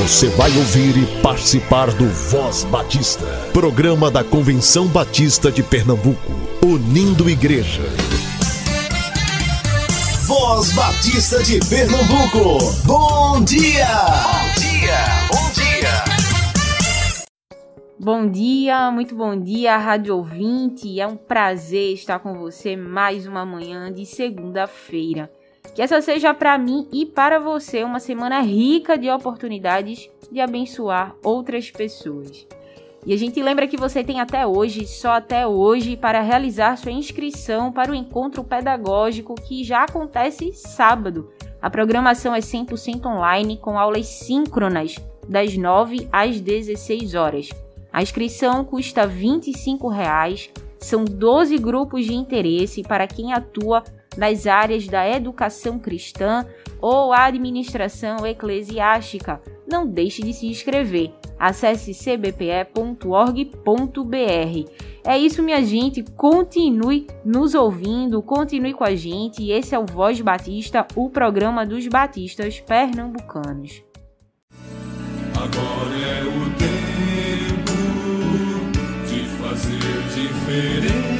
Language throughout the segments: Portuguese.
Você vai ouvir e participar do Voz Batista, programa da Convenção Batista de Pernambuco, unindo igreja. Voz Batista de Pernambuco, bom dia! Bom dia, bom dia! Bom dia, muito bom dia, rádio ouvinte. É um prazer estar com você mais uma manhã de segunda-feira. Que essa seja para mim e para você uma semana rica de oportunidades de abençoar outras pessoas. E a gente lembra que você tem até hoje, só até hoje, para realizar sua inscrição para o encontro pedagógico que já acontece sábado. A programação é 100% online com aulas síncronas das 9 às 16 horas. A inscrição custa 25 reais, são 12 grupos de interesse para quem atua nas áreas da educação cristã ou administração eclesiástica. Não deixe de se inscrever. Acesse cbpe.org.br. É isso, minha gente. Continue nos ouvindo, continue com a gente. Esse é o Voz Batista, o programa dos batistas pernambucanos. Agora é o tempo de fazer diferença.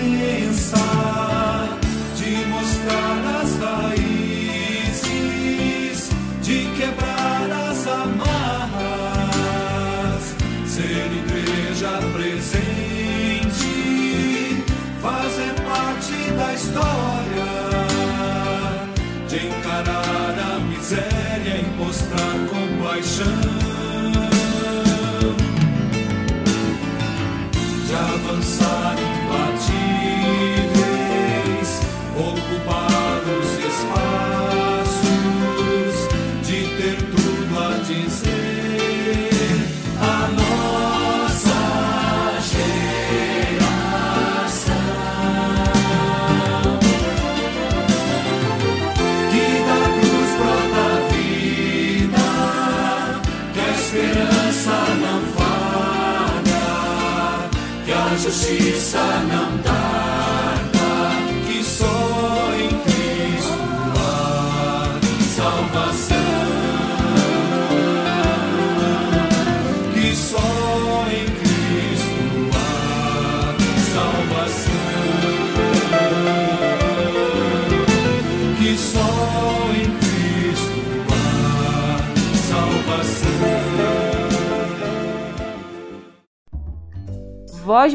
História de encarar a miséria e mostrar compaixão, de avançar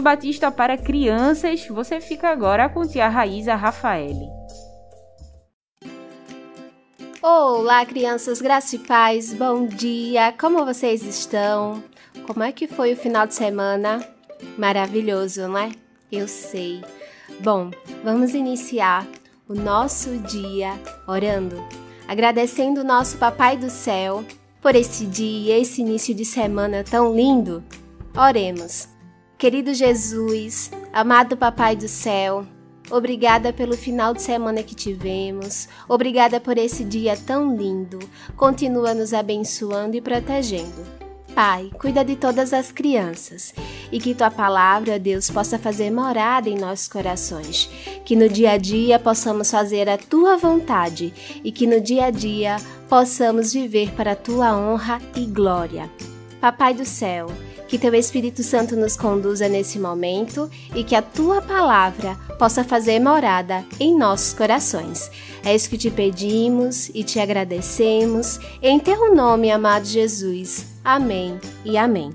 Batista para crianças, você fica agora com tia Raíza Rafaele. Olá, crianças graça e paz, bom dia, como vocês estão? Como é que foi o final de semana? Maravilhoso, não é? Eu sei. Bom, vamos iniciar o nosso dia orando, agradecendo o nosso Papai do Céu por esse dia, esse início de semana tão lindo. Oremos. Querido Jesus, amado Papai do Céu, obrigada pelo final de semana que tivemos, obrigada por esse dia tão lindo. Continua nos abençoando e protegendo. Pai, cuida de todas as crianças e que tua palavra, Deus, possa fazer morada em nossos corações. Que no dia a dia possamos fazer a tua vontade e que no dia a dia possamos viver para a tua honra e glória. Papai do céu, que teu Espírito Santo nos conduza nesse momento e que a tua palavra possa fazer morada em nossos corações. É isso que te pedimos e te agradecemos. Em teu nome, amado Jesus. Amém e amém.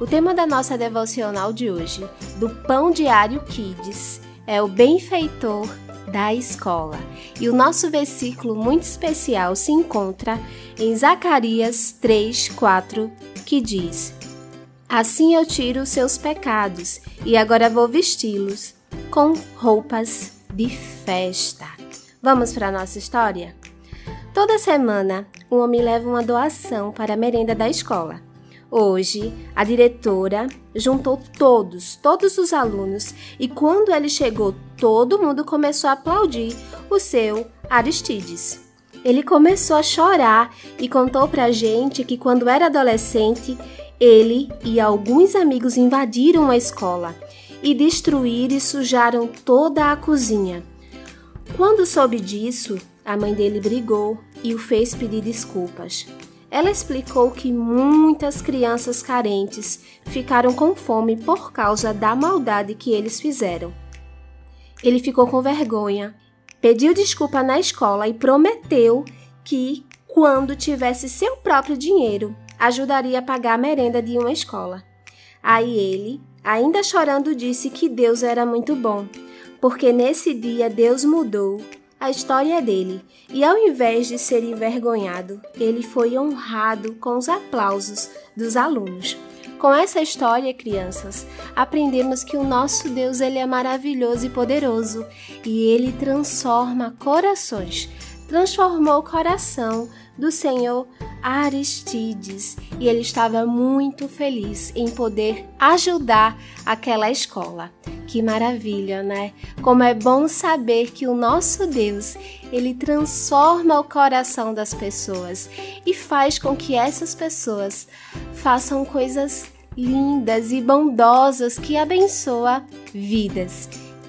O tema da nossa devocional de hoje, do Pão Diário Kids, é o benfeitor da escola. E o nosso versículo muito especial se encontra em Zacarias 3, 4, que diz: Assim eu tiro os seus pecados e agora vou vesti-los com roupas de festa. Vamos para a nossa história? Toda semana, um homem leva uma doação para a merenda da escola. Hoje, a diretora juntou todos, todos os alunos, e quando ele chegou, todo mundo começou a aplaudir o seu Aristides. Ele começou a chorar e contou pra gente que quando era adolescente, ele e alguns amigos invadiram a escola e destruíram e sujaram toda a cozinha. Quando soube disso, a mãe dele brigou e o fez pedir desculpas. ela explicou que muitas crianças carentes ficaram com fome por causa da maldade que eles fizeram. Ele ficou com vergonha, pediu desculpa na escola e prometeu que, quando tivesse seu próprio dinheiro, ajudaria a pagar a merenda de uma escola. Aí ele, ainda chorando, disse que Deus era muito bom, porque nesse dia Deus mudou a história dele, e ao invés de ser envergonhado, ele foi honrado com os aplausos dos alunos. Com essa história, crianças, aprendemos que o nosso Deus ele é maravilhoso e poderoso, e ele transforma corações. Transformou o coração do Senhor Aristides e ele estava muito feliz em poder ajudar aquela escola. Que maravilha, né? Como é bom saber que o nosso Deus, ele transforma o coração das pessoas e faz com que essas pessoas façam coisas lindas e bondosas que abençoa vidas.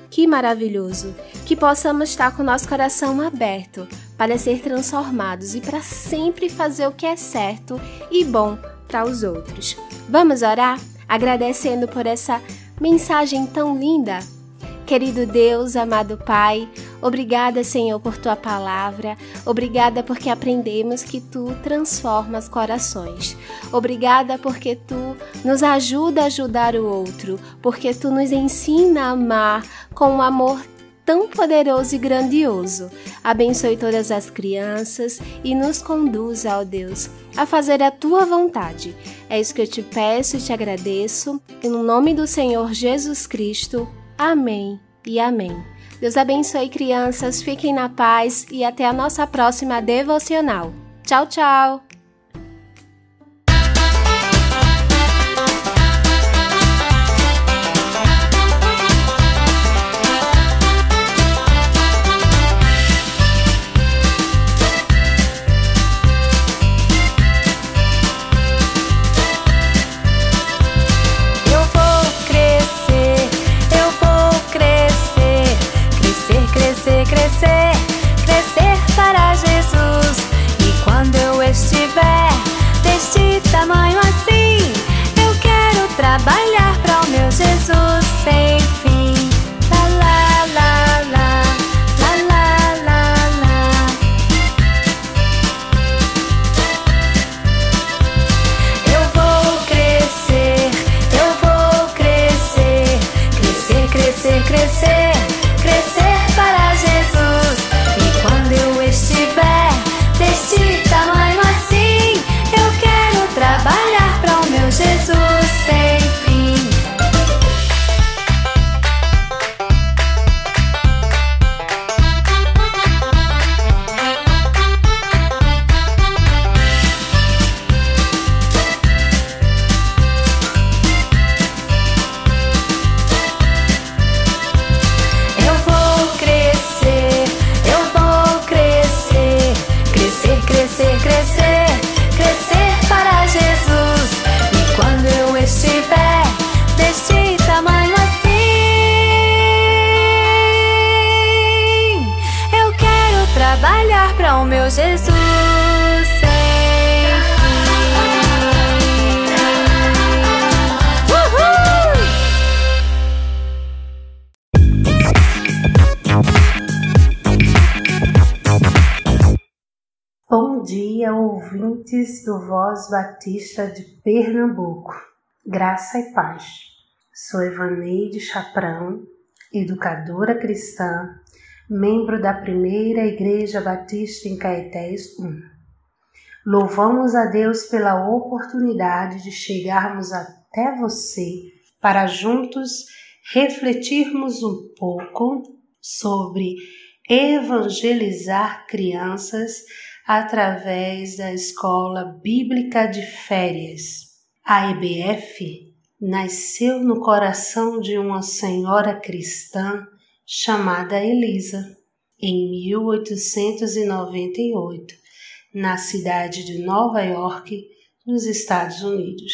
Que maravilhoso! Que possamos estar com o nosso coração aberto para ser transformados e para sempre fazer o que é certo e bom para os outros. Vamos orar agradecendo por essa mensagem tão linda? Querido Deus, amado Pai, obrigada, Senhor, por tua palavra. Obrigada porque aprendemos que tu transformas corações. Obrigada porque tu nos ajuda a ajudar o outro, porque tu nos ensina a amar com um amor tão poderoso e grandioso. Abençoe todas as crianças e nos conduza, ó Deus, a fazer a tua vontade. É isso que eu te peço e te agradeço. E no nome do Senhor Jesus Cristo. Amém e amém. Deus abençoe, crianças. Fiquem na paz e até a nossa próxima devocional. Tchau, tchau! Dia, ouvintes do Voz Batista de Pernambuco. Graça e paz. Sou Evaneide Chaprão, educadora cristã, membro da Primeira Igreja Batista em Caetés 1. Louvamos a Deus pela oportunidade de chegarmos até você para juntos refletirmos um pouco sobre evangelizar crianças através da Escola Bíblica de Férias. A EBF nasceu no coração de uma senhora cristã chamada Elisa, em 1898, na cidade de Nova York, nos Estados Unidos.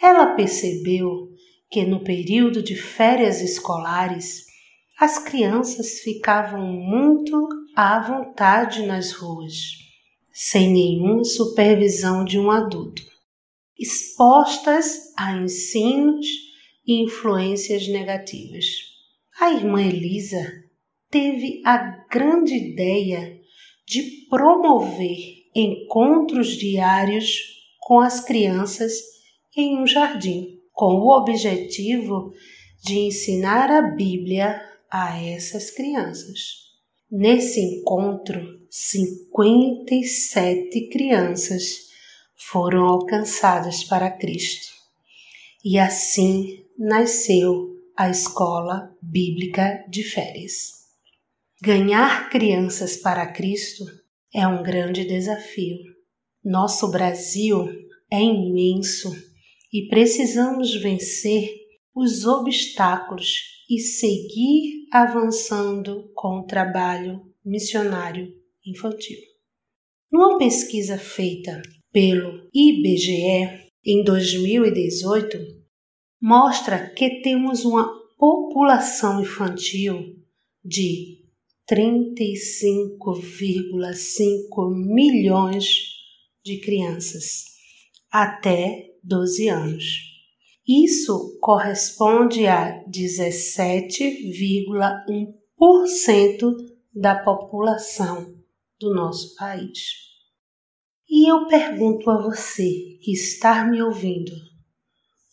Ela percebeu que no período de férias escolares as crianças ficavam muito à vontade nas ruas sem nenhuma supervisão de um adulto, expostas a ensinos e influências negativas. A irmã Elisa teve a grande ideia de promover encontros diários com as crianças em um jardim, com o objetivo de ensinar a Bíblia a essas crianças. Nesse encontro, 57 crianças foram alcançadas para Cristo. E assim nasceu a Escola Bíblica de Férias. Ganhar crianças para Cristo é um grande desafio. Nosso Brasil é imenso e precisamos vencer os obstáculos e seguir avançando com o trabalho missionário infantil. Numa pesquisa feita pelo IBGE em 2018, mostra que temos uma população infantil de 35,5 milhões de crianças até 12 anos. Isso corresponde a 17,1% da população do nosso país. E eu pergunto a você que está me ouvindo: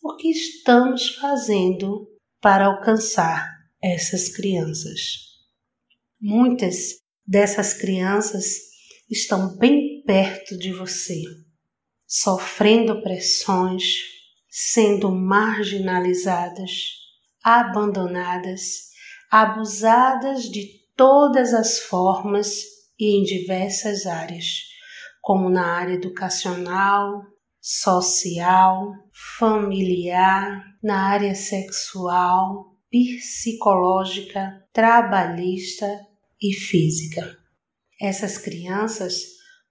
o que estamos fazendo para alcançar essas crianças? Muitas dessas crianças estão bem perto de você, sofrendo pressões, sendo marginalizadas, abandonadas, abusadas de todas as formas e em diversas áreas, como na área educacional, social, familiar, na área sexual, psicológica, trabalhista e física. Essas crianças,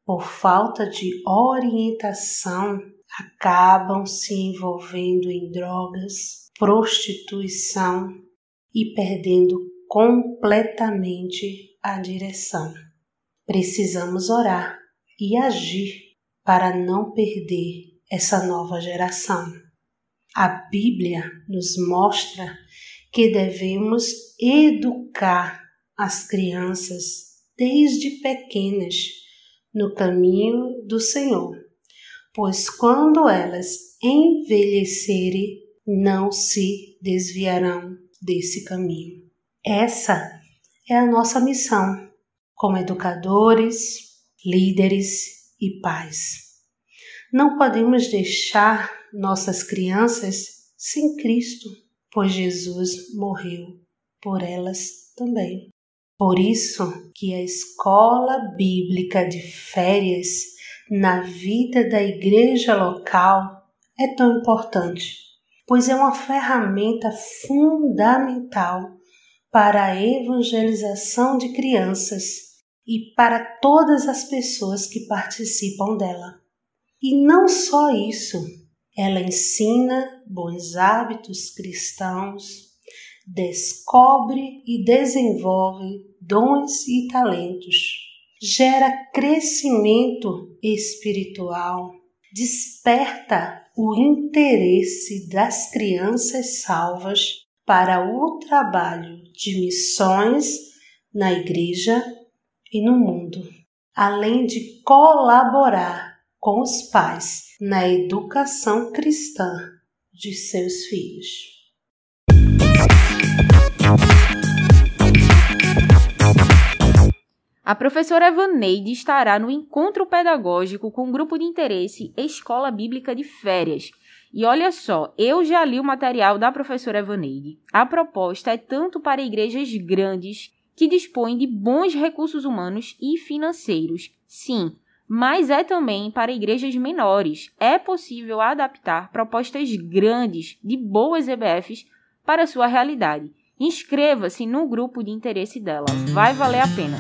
por falta de orientação, acabam se envolvendo em drogas, prostituição e perdendo completamente a direção. Precisamos orar e agir para não perder essa nova geração. A Bíblia nos mostra que devemos educar as crianças desde pequenas no caminho do Senhor, pois quando elas envelhecerem, não se desviarão desse caminho. Essa é a nossa missão como educadores, líderes e pais. Não podemos deixar nossas crianças sem Cristo, pois Jesus morreu por elas também. Por isso que a escola bíblica de férias na vida da igreja local é tão importante, pois é uma ferramenta fundamental para a evangelização de crianças e para todas as pessoas que participam dela. E não só isso, ela ensina bons hábitos cristãos, descobre e desenvolve dons e talentos, gera crescimento espiritual, desperta o interesse das crianças salvas para o trabalho de missões na igreja e no mundo, além de colaborar com os pais na educação cristã de seus filhos. A professora Evaneide estará no encontro pedagógico com o grupo de interesse Escola Bíblica de Férias. E olha só, eu já li o material da professora Evaneide. A proposta é tanto para igrejas grandes que dispõem de bons recursos humanos e financeiros. Sim, mas é também para igrejas menores. É possível adaptar propostas grandes de boas EBFs para sua realidade. Inscreva-se no grupo de interesse dela, vai valer a pena.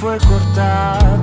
fue cortada.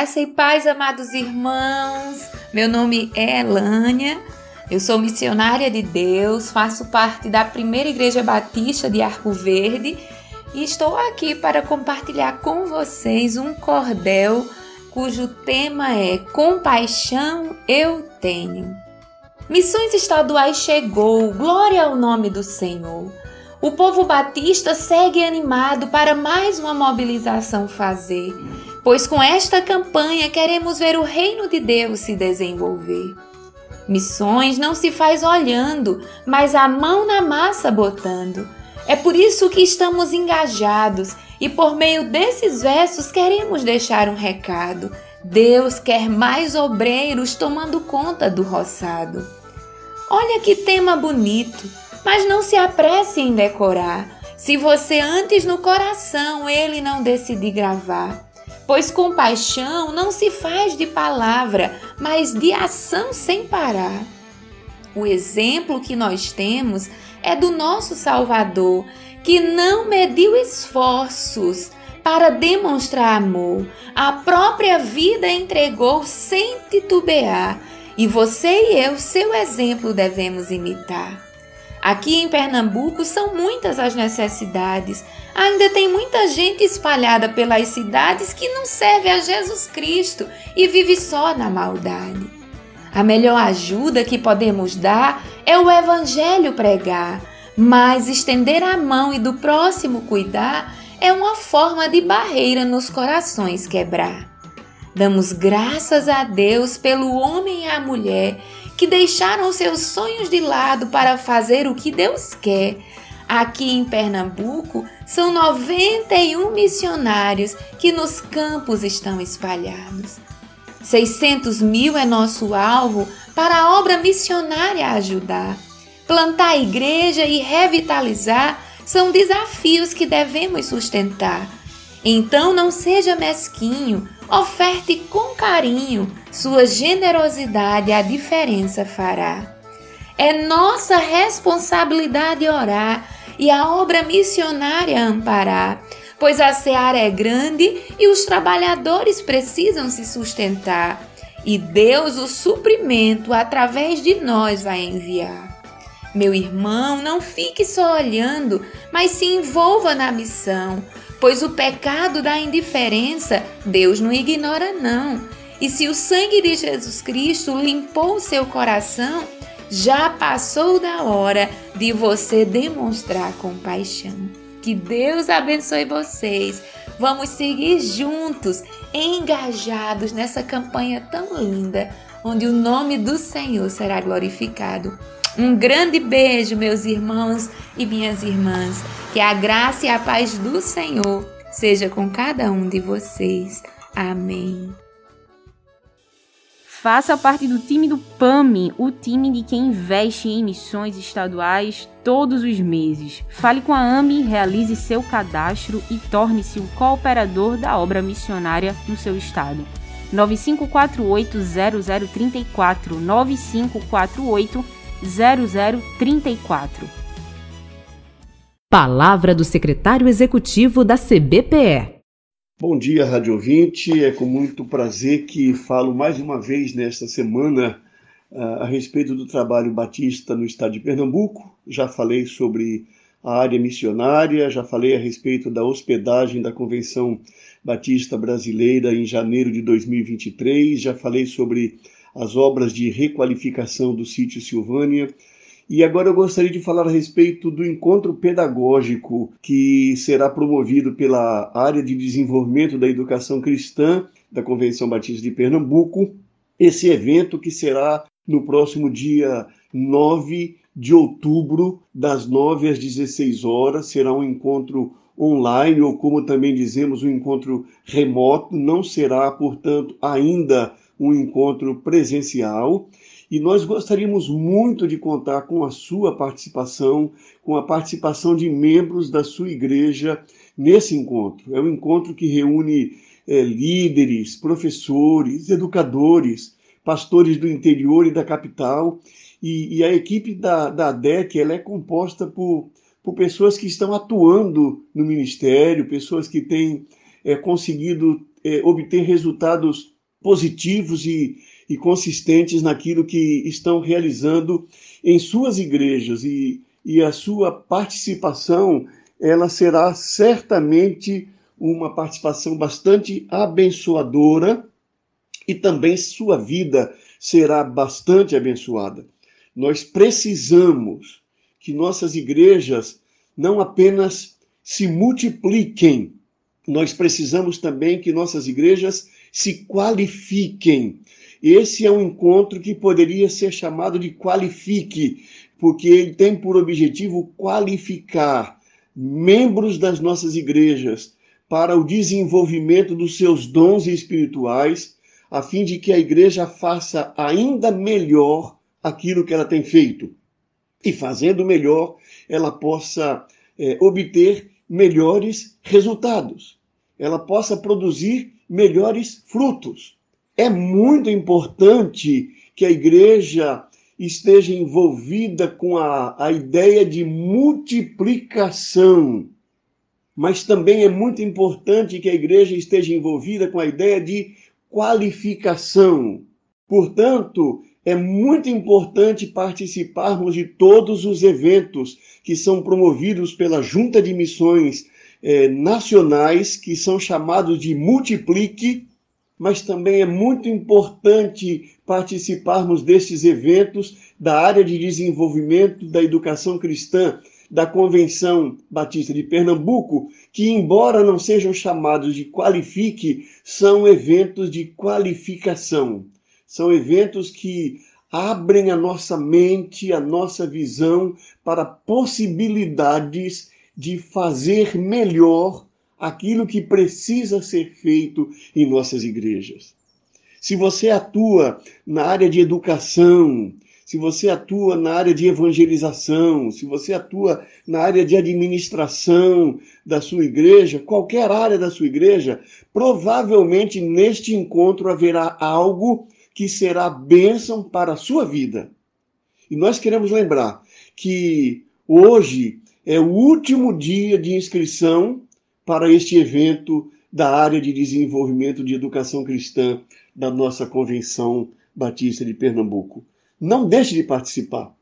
Graça e paz, amados irmãos. Meu nome é Elânia. Eu sou missionária de Deus, faço parte da Primeira Igreja Batista de Arco Verde e estou aqui para compartilhar com vocês um cordel cujo tema é Compaixão eu tenho. Missões estaduais chegou, glória ao nome do Senhor. O povo batista segue animado para mais uma mobilização fazer, pois com esta campanha queremos ver o reino de Deus se desenvolver. Missões não se faz olhando, mas a mão na massa botando. É por isso que estamos engajados e por meio desses versos queremos deixar um recado. Deus quer mais obreiros tomando conta do roçado. Olha que tema bonito, mas não se apresse em decorar, se você antes no coração ele não decidir gravar. Pois compaixão não se faz de palavra, mas de ação sem parar. O exemplo que nós temos é do nosso Salvador, que não mediu esforços para demonstrar amor. A própria vida entregou sem titubear, e você e eu, seu exemplo, devemos imitar. Aqui em Pernambuco são muitas as necessidades. Ainda tem muita gente espalhada pelas cidades que não serve a Jesus Cristo e vive só na maldade. A melhor ajuda que podemos dar é o Evangelho pregar, mas estender a mão e do próximo cuidar é uma forma de barreira nos corações quebrar. Damos graças a Deus pelo homem e a mulher que deixaram seus sonhos de lado para fazer o que Deus quer. Aqui em Pernambuco são 91 missionários que nos campos estão espalhados. 600 mil é nosso alvo para a obra missionária ajudar. Plantar igreja e revitalizar são desafios que devemos sustentar. Então não seja mesquinho, oferte com carinho, sua generosidade a diferença fará. É nossa responsabilidade orar e a obra missionária amparar, pois a seara é grande e os trabalhadores precisam se sustentar, e Deus o suprimento através de nós vai enviar. Meu irmão, não fique só olhando, mas se envolva na missão, pois o pecado da indiferença Deus não ignora, não. E se o sangue de Jesus Cristo limpou o seu coração, já passou da hora de você demonstrar compaixão. Que Deus abençoe vocês. Vamos seguir juntos, engajados nessa campanha tão linda. onde o nome do Senhor será glorificado. Um grande beijo, meus irmãos e minhas irmãs. Que a graça e a paz do Senhor seja com cada um de vocês. Amém. Faça parte do time do PAMI, o time de quem investe em missões estaduais todos os meses. Fale com a AMI, realize seu cadastro e torne-se um cooperador da obra missionária no seu estado. 9548-0034 9548-0034 Palavra do secretário executivo da CBPE. Bom dia, Rádio Ouvinte. É com muito prazer que falo mais uma vez nesta semana uh, a respeito do trabalho batista no estado de Pernambuco. Já falei sobre a área missionária, já falei a respeito da hospedagem da Convenção Batista Brasileira em janeiro de 2023, já falei sobre as obras de requalificação do sítio Silvânia e agora eu gostaria de falar a respeito do encontro pedagógico que será promovido pela área de desenvolvimento da educação cristã da Convenção Batista de Pernambuco. Esse evento que será no próximo dia 9 de outubro, das 9 às 16 horas, será um encontro online, ou como também dizemos, um encontro remoto, não será, portanto, ainda um encontro presencial e nós gostaríamos muito de contar com a sua participação, com a participação de membros da sua igreja nesse encontro. É um encontro que reúne é, líderes, professores, educadores, pastores do interior e da capital. E, e a equipe da, da ADEC ela é composta por, por pessoas que estão atuando no ministério, pessoas que têm é, conseguido é, obter resultados positivos e, e consistentes naquilo que estão realizando em suas igrejas e, e a sua participação ela será certamente uma participação bastante abençoadora e também sua vida será bastante abençoada. Nós precisamos que nossas igrejas não apenas se multipliquem, nós precisamos também que nossas igrejas se qualifiquem. Esse é um encontro que poderia ser chamado de qualifique, porque ele tem por objetivo qualificar membros das nossas igrejas para o desenvolvimento dos seus dons espirituais, a fim de que a igreja faça ainda melhor aquilo que ela tem feito. E fazendo melhor, ela possa é, obter melhores resultados, ela possa produzir melhores frutos. É muito importante que a igreja esteja envolvida com a, a ideia de multiplicação, mas também é muito importante que a igreja esteja envolvida com a ideia de qualificação. Portanto, é muito importante participarmos de todos os eventos que são promovidos pela Junta de Missões eh, Nacionais, que são chamados de Multiplique mas também é muito importante participarmos destes eventos da área de desenvolvimento da educação cristã da Convenção Batista de Pernambuco, que, embora não sejam chamados de qualifique, são eventos de qualificação. São eventos que abrem a nossa mente, a nossa visão para possibilidades de fazer melhor aquilo que precisa ser feito em nossas igrejas. Se você atua na área de educação, se você atua na área de evangelização, se você atua na área de administração da sua igreja, qualquer área da sua igreja, provavelmente neste encontro haverá algo que será bênção para a sua vida. E nós queremos lembrar que hoje é o último dia de inscrição para este evento da área de desenvolvimento de educação cristã da nossa Convenção Batista de Pernambuco. Não deixe de participar.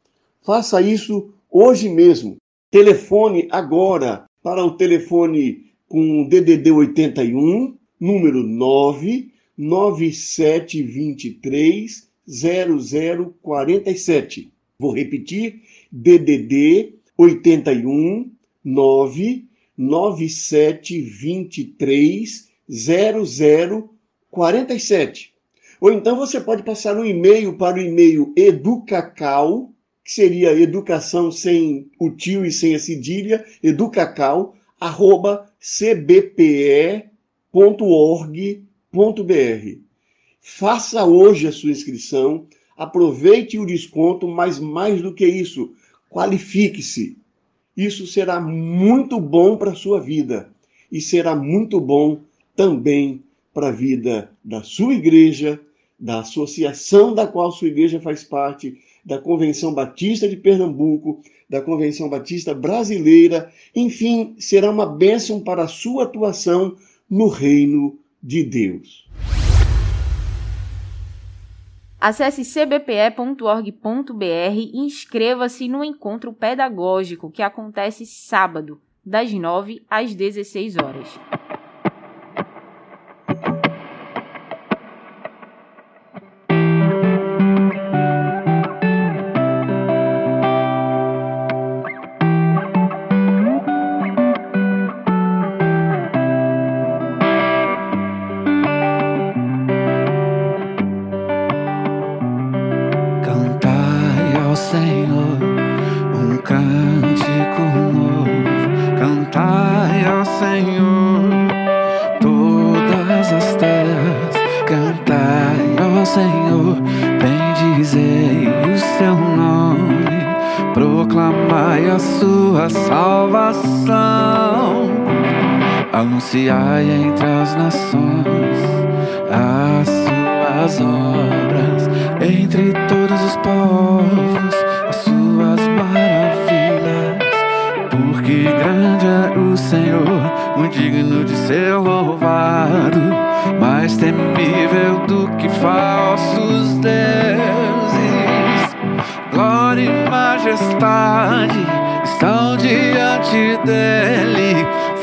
Faça isso hoje mesmo. Telefone agora para o telefone com DDD 81, número 99723 0047. Vou repetir: DDD 81 9 9723 0047. Ou então você pode passar um e-mail para o e-mail educacal, que seria educação sem o tio e sem a cedilha, educacal, arroba cbpe.org.br. Faça hoje a sua inscrição, aproveite o desconto, mas mais do que isso, qualifique-se. Isso será muito bom para a sua vida e será muito bom também para a vida da sua igreja, da associação da qual sua igreja faz parte, da Convenção Batista de Pernambuco, da Convenção Batista Brasileira, enfim, será uma bênção para a sua atuação no reino de Deus. Acesse cbpe.org.br e inscreva-se no encontro pedagógico que acontece sábado, das 9 às 16 horas. Obras, entre todos os povos as suas maravilhas. Porque grande é o Senhor, muito digno de ser louvado, mais temível do que falsos deuses. Glória e majestade estão diante dele,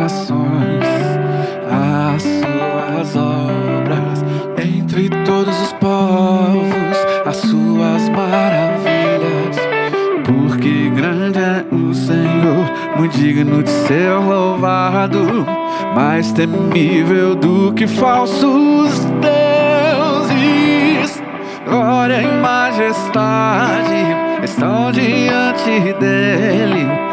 nações as suas obras, entre todos os povos as suas maravilhas. Porque grande é o Senhor, muito digno de ser louvado, mais temível do que falsos deuses. Glória e majestade estão diante dele,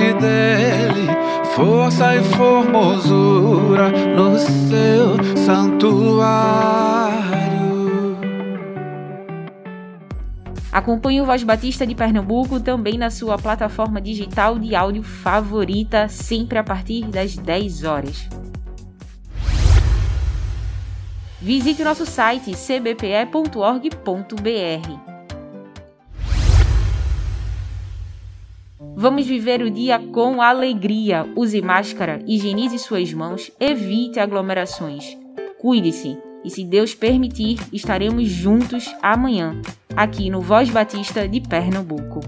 Dele, força e formosura no seu santuário. Acompanhe o Voz Batista de Pernambuco também na sua plataforma digital de áudio favorita, sempre a partir das 10 horas. Visite o nosso site cbpe.org.br. Vamos viver o dia com alegria. Use máscara, higienize suas mãos, evite aglomerações. Cuide-se e, se Deus permitir, estaremos juntos amanhã, aqui no Voz Batista de Pernambuco.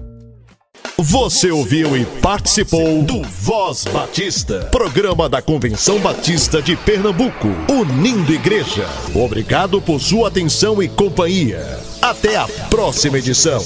Você ouviu e participou do Voz Batista, programa da Convenção Batista de Pernambuco, unindo igreja. Obrigado por sua atenção e companhia. Até a próxima edição.